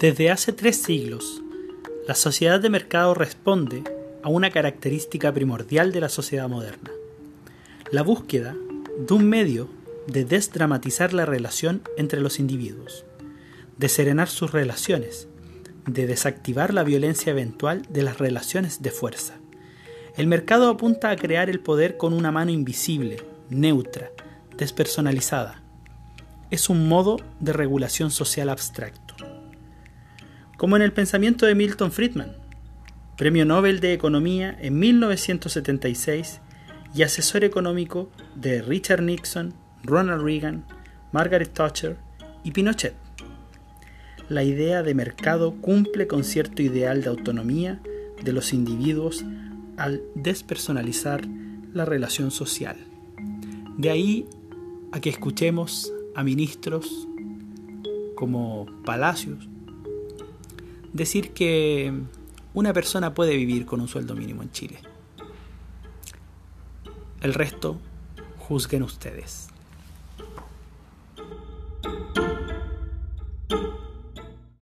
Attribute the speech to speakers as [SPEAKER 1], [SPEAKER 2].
[SPEAKER 1] Desde hace tres siglos, la sociedad de mercado responde a una característica primordial de la sociedad moderna, la búsqueda de un medio de desdramatizar la relación entre los individuos, de serenar sus relaciones, de desactivar la violencia eventual de las relaciones de fuerza. El mercado apunta a crear el poder con una mano invisible, neutra, despersonalizada. Es un modo de regulación social abstracto como en el pensamiento de Milton Friedman, Premio Nobel de Economía en 1976 y asesor económico de Richard Nixon, Ronald Reagan, Margaret Thatcher y Pinochet. La idea de mercado cumple con cierto ideal de autonomía de los individuos al despersonalizar la relación social. De ahí a que escuchemos a ministros como Palacios, decir que una persona puede vivir con un sueldo mínimo en Chile. El resto, juzguen ustedes.